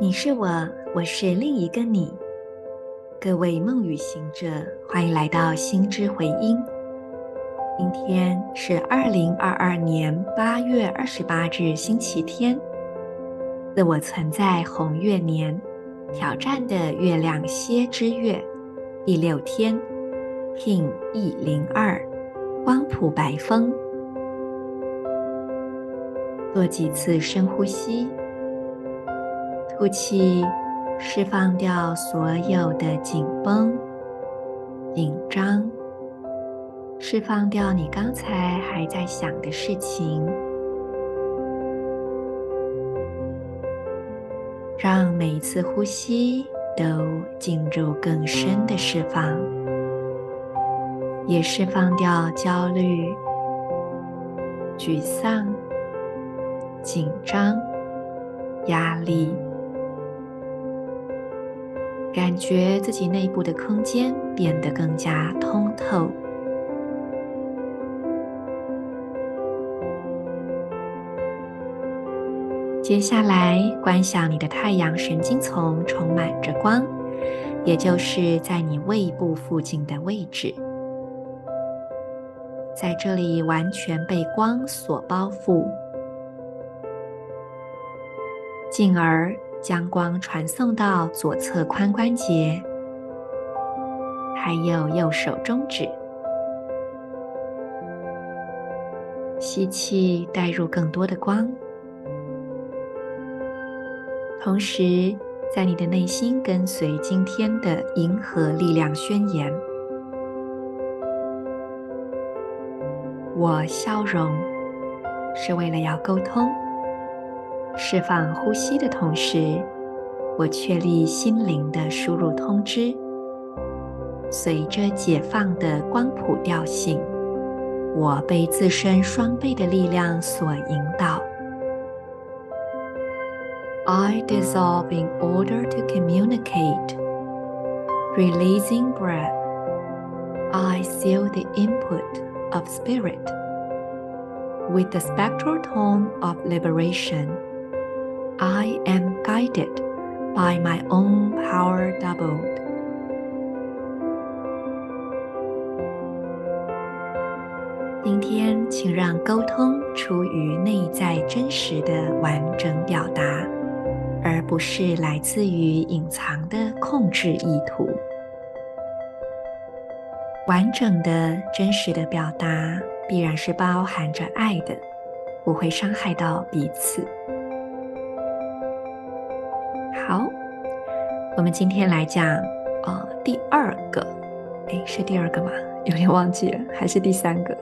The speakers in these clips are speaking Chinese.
你是我，我是另一个你。各位梦语行者，欢迎来到心之回音。今天是二零二二年八月二十八日，星期天，自我存在红月年挑战的月亮蝎之月第六天，Kin 一零二光谱白风，做几次深呼吸。呼气，释放掉所有的紧绷、紧张，释放掉你刚才还在想的事情，让每一次呼吸都进入更深的释放，也释放掉焦虑、沮丧、紧张、压力。感觉自己内部的空间变得更加通透。接下来，观想你的太阳神经丛充满着光，也就是在你胃部附近的位置，在这里完全被光所包覆，进而。将光传送到左侧髋关节，还有右手中指。吸气，带入更多的光，同时在你的内心跟随今天的银河力量宣言：我笑容是为了要沟通。释放呼吸的同时，我确立心灵的输入通知。随着解放的光谱调性，我被自身双倍的力量所引导。I dissolve in order to communicate. Releasing breath, I seal the input of spirit with the spectral tone of liberation. I am guided by my own power doubled. 今天，请让沟通出于内在真实的完整表达，而不是来自于隐藏的控制意图。完整的真实的表达必然是包含着爱的，不会伤害到彼此。好，我们今天来讲，呃，第二个，诶，是第二个吗？有点忘记了，还是第三个？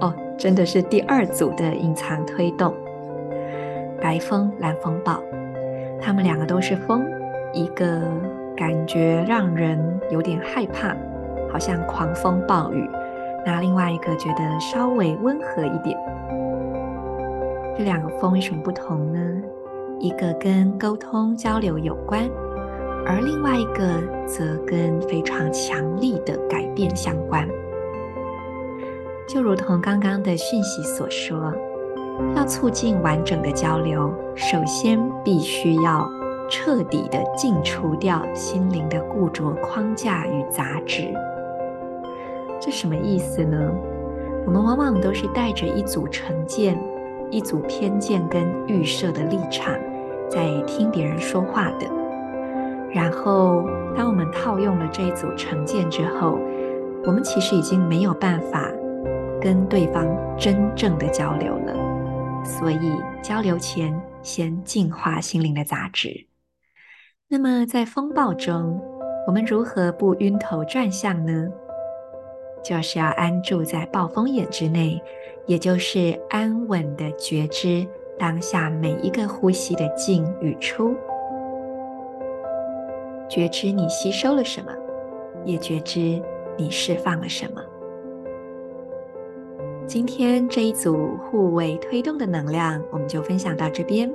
哦，真的是第二组的隐藏推动，白风蓝风暴，他们两个都是风，一个感觉让人有点害怕，好像狂风暴雨，那另外一个觉得稍微温和一点，这两个风有什么不同呢？一个跟沟通交流有关，而另外一个则跟非常强力的改变相关。就如同刚刚的讯息所说，要促进完整的交流，首先必须要彻底的净除掉心灵的固着框架与杂质。这什么意思呢？我们往往都是带着一组成见。一组偏见跟预设的立场，在听别人说话的。然后，当我们套用了这一组成见之后，我们其实已经没有办法跟对方真正的交流了。所以，交流前先净化心灵的杂质。那么，在风暴中，我们如何不晕头转向呢？就是要安住在暴风眼之内，也就是安稳的觉知当下每一个呼吸的进与出，觉知你吸收了什么，也觉知你释放了什么。今天这一组护卫推动的能量，我们就分享到这边。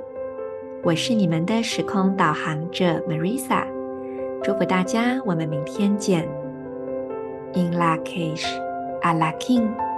我是你们的时空导航者 Marisa，祝福大家，我们明天见。In la cage, a la king.